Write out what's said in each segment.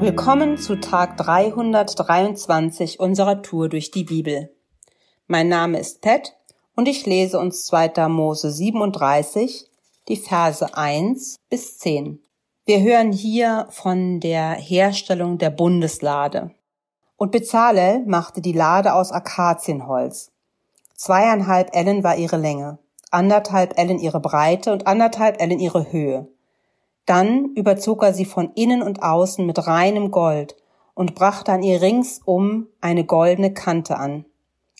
Willkommen zu Tag 323 unserer Tour durch die Bibel. Mein Name ist Pat und ich lese uns 2. Mose 37, die Verse 1 bis 10. Wir hören hier von der Herstellung der Bundeslade. Und Bezalel machte die Lade aus Akazienholz. Zweieinhalb Ellen war ihre Länge, anderthalb Ellen ihre Breite und anderthalb Ellen ihre Höhe. Dann überzog er sie von innen und außen mit reinem Gold und brachte an ihr ringsum eine goldene Kante an.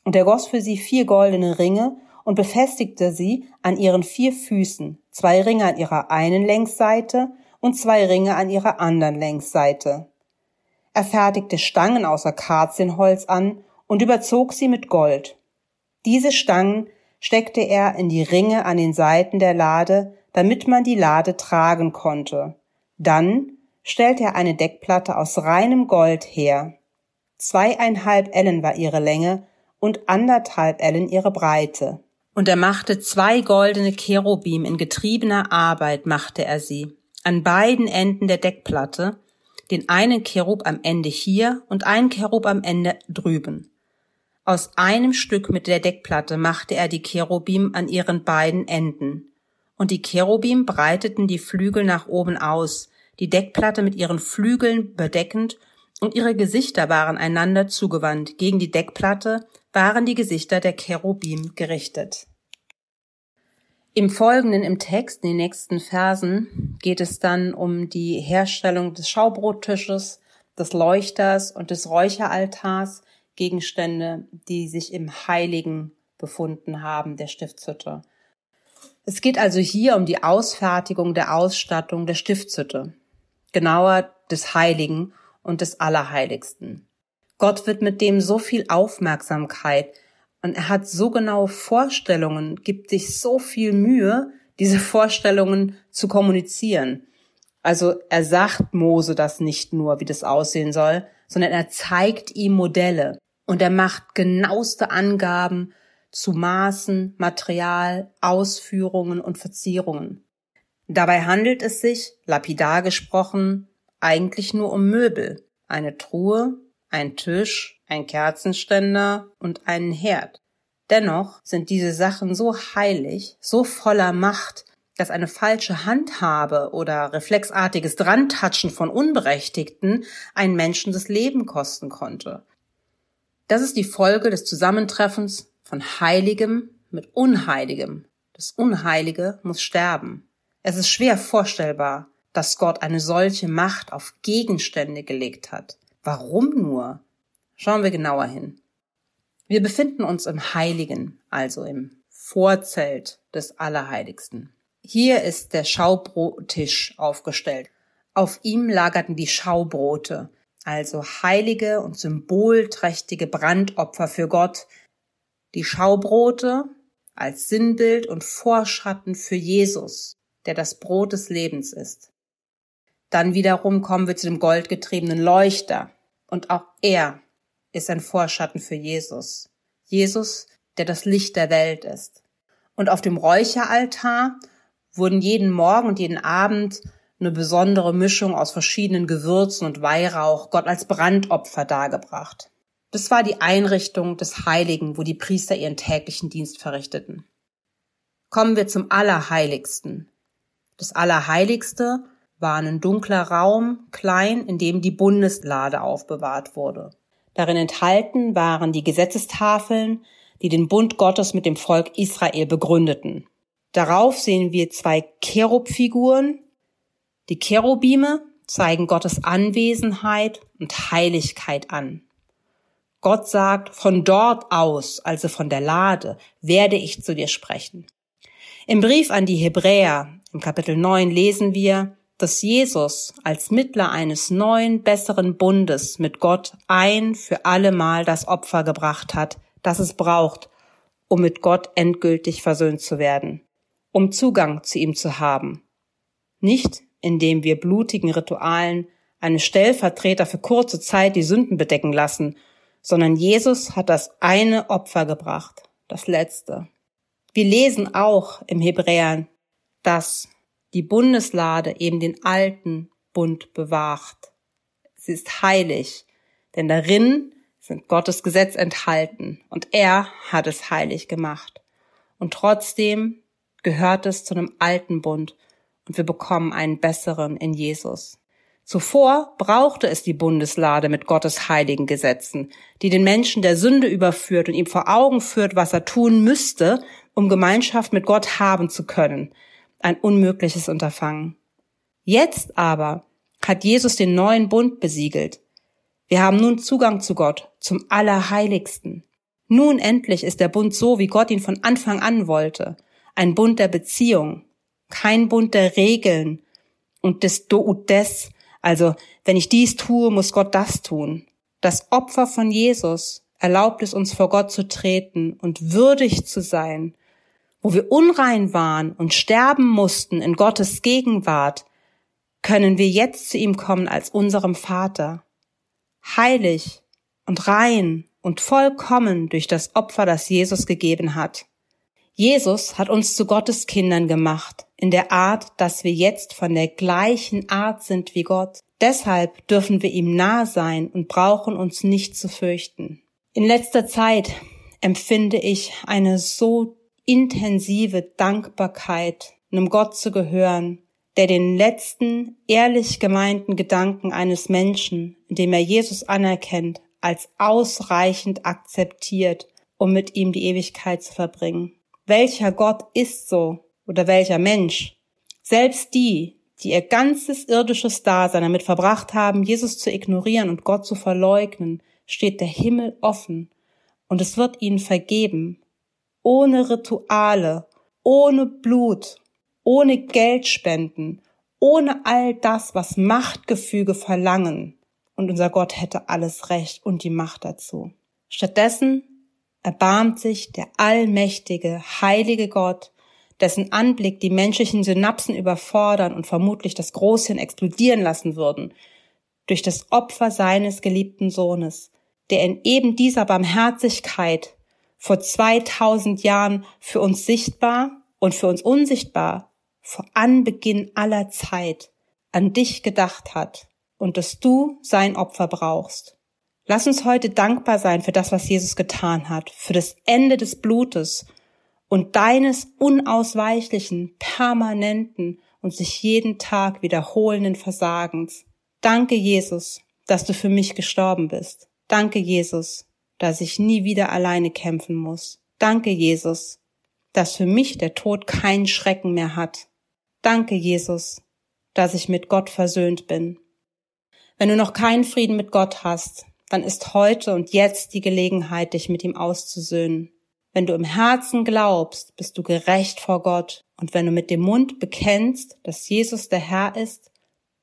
Und er goss für sie vier goldene Ringe und befestigte sie an ihren vier Füßen, zwei Ringe an ihrer einen Längsseite und zwei Ringe an ihrer anderen Längsseite. Er fertigte Stangen aus Akazienholz an und überzog sie mit Gold. Diese Stangen steckte er in die Ringe an den Seiten der Lade, damit man die Lade tragen konnte. Dann stellte er eine Deckplatte aus reinem Gold her. Zweieinhalb Ellen war ihre Länge und anderthalb Ellen ihre Breite. Und er machte zwei goldene Cherubim in getriebener Arbeit machte er sie, an beiden Enden der Deckplatte, den einen Cherub am Ende hier und einen Cherub am Ende drüben. Aus einem Stück mit der Deckplatte machte er die Cherubim an ihren beiden Enden und die Cherubim breiteten die Flügel nach oben aus, die Deckplatte mit ihren Flügeln bedeckend, und ihre Gesichter waren einander zugewandt. Gegen die Deckplatte waren die Gesichter der Cherubim gerichtet. Im Folgenden im Text, in den nächsten Versen, geht es dann um die Herstellung des Schaubrottisches, des Leuchters und des Räucheraltars, Gegenstände, die sich im Heiligen befunden haben, der Stiftshütte. Es geht also hier um die Ausfertigung der Ausstattung der Stiftshütte, genauer des Heiligen und des Allerheiligsten. Gott wird mit dem so viel Aufmerksamkeit und er hat so genaue Vorstellungen, gibt sich so viel Mühe, diese Vorstellungen zu kommunizieren. Also er sagt Mose das nicht nur, wie das aussehen soll, sondern er zeigt ihm Modelle und er macht genaueste Angaben zu Maßen, Material, Ausführungen und Verzierungen. Dabei handelt es sich, lapidar gesprochen, eigentlich nur um Möbel, eine Truhe, ein Tisch, ein Kerzenständer und einen Herd. Dennoch sind diese Sachen so heilig, so voller Macht, dass eine falsche Handhabe oder reflexartiges Drantatschen von Unberechtigten einen Menschen das Leben kosten konnte. Das ist die Folge des Zusammentreffens von Heiligem mit Unheiligem. Das Unheilige muss sterben. Es ist schwer vorstellbar, dass Gott eine solche Macht auf Gegenstände gelegt hat. Warum nur? Schauen wir genauer hin. Wir befinden uns im Heiligen, also im Vorzelt des Allerheiligsten. Hier ist der Schaubrottisch aufgestellt. Auf ihm lagerten die Schaubrote, also heilige und symbolträchtige Brandopfer für Gott, die Schaubrote als Sinnbild und Vorschatten für Jesus, der das Brot des Lebens ist. Dann wiederum kommen wir zu dem goldgetriebenen Leuchter und auch er ist ein Vorschatten für Jesus. Jesus, der das Licht der Welt ist. Und auf dem Räucheraltar wurden jeden Morgen und jeden Abend eine besondere Mischung aus verschiedenen Gewürzen und Weihrauch Gott als Brandopfer dargebracht. Das war die Einrichtung des Heiligen, wo die Priester ihren täglichen Dienst verrichteten. Kommen wir zum Allerheiligsten. Das Allerheiligste war ein dunkler Raum, klein, in dem die Bundeslade aufbewahrt wurde. Darin enthalten waren die Gesetzestafeln, die den Bund Gottes mit dem Volk Israel begründeten. Darauf sehen wir zwei Cherubfiguren. Die Cherubime zeigen Gottes Anwesenheit und Heiligkeit an. Gott sagt, von dort aus, also von der Lade, werde ich zu dir sprechen. Im Brief an die Hebräer, im Kapitel 9, lesen wir, dass Jesus als Mittler eines neuen, besseren Bundes mit Gott ein für allemal das Opfer gebracht hat, das es braucht, um mit Gott endgültig versöhnt zu werden, um Zugang zu ihm zu haben. Nicht indem wir blutigen Ritualen einen Stellvertreter für kurze Zeit die Sünden bedecken lassen sondern Jesus hat das eine Opfer gebracht, das letzte. Wir lesen auch im Hebräern, dass die Bundeslade eben den alten Bund bewahrt. Sie ist heilig, denn darin sind Gottes Gesetz enthalten und er hat es heilig gemacht. Und trotzdem gehört es zu einem alten Bund und wir bekommen einen besseren in Jesus. Zuvor brauchte es die Bundeslade mit Gottes heiligen Gesetzen, die den Menschen der Sünde überführt und ihm vor Augen führt, was er tun müsste, um Gemeinschaft mit Gott haben zu können. Ein unmögliches Unterfangen. Jetzt aber hat Jesus den neuen Bund besiegelt. Wir haben nun Zugang zu Gott, zum Allerheiligsten. Nun endlich ist der Bund so, wie Gott ihn von Anfang an wollte. Ein Bund der Beziehung, kein Bund der Regeln und des Do und des. Also, wenn ich dies tue, muss Gott das tun. Das Opfer von Jesus erlaubt es uns vor Gott zu treten und würdig zu sein. Wo wir unrein waren und sterben mussten in Gottes Gegenwart, können wir jetzt zu ihm kommen als unserem Vater. Heilig und rein und vollkommen durch das Opfer, das Jesus gegeben hat. Jesus hat uns zu Gottes Kindern gemacht, in der Art, dass wir jetzt von der gleichen Art sind wie Gott. Deshalb dürfen wir ihm nah sein und brauchen uns nicht zu fürchten. In letzter Zeit empfinde ich eine so intensive Dankbarkeit, einem Gott zu gehören, der den letzten, ehrlich gemeinten Gedanken eines Menschen, indem er Jesus anerkennt, als ausreichend akzeptiert, um mit ihm die Ewigkeit zu verbringen. Welcher Gott ist so oder welcher Mensch? Selbst die, die ihr ganzes irdisches Dasein damit verbracht haben, Jesus zu ignorieren und Gott zu verleugnen, steht der Himmel offen und es wird ihnen vergeben, ohne Rituale, ohne Blut, ohne Geldspenden, ohne all das, was Machtgefüge verlangen. Und unser Gott hätte alles Recht und die Macht dazu. Stattdessen erbarmt sich der allmächtige, heilige Gott, dessen Anblick die menschlichen Synapsen überfordern und vermutlich das Großhirn explodieren lassen würden, durch das Opfer seines geliebten Sohnes, der in eben dieser Barmherzigkeit vor 2000 Jahren für uns sichtbar und für uns unsichtbar vor Anbeginn aller Zeit an dich gedacht hat und dass du sein Opfer brauchst. Lass uns heute dankbar sein für das, was Jesus getan hat, für das Ende des Blutes und deines unausweichlichen, permanenten und sich jeden Tag wiederholenden Versagens. Danke, Jesus, dass du für mich gestorben bist. Danke, Jesus, dass ich nie wieder alleine kämpfen muss. Danke, Jesus, dass für mich der Tod keinen Schrecken mehr hat. Danke, Jesus, dass ich mit Gott versöhnt bin. Wenn du noch keinen Frieden mit Gott hast, dann ist heute und jetzt die Gelegenheit, dich mit ihm auszusöhnen. Wenn du im Herzen glaubst, bist du gerecht vor Gott. Und wenn du mit dem Mund bekennst, dass Jesus der Herr ist,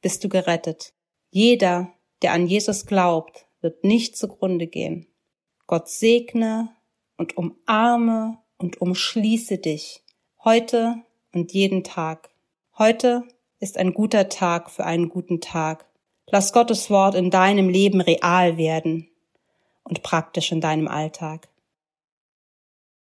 bist du gerettet. Jeder, der an Jesus glaubt, wird nicht zugrunde gehen. Gott segne und umarme und umschließe dich heute und jeden Tag. Heute ist ein guter Tag für einen guten Tag. Lass Gottes Wort in deinem Leben real werden und praktisch in deinem Alltag.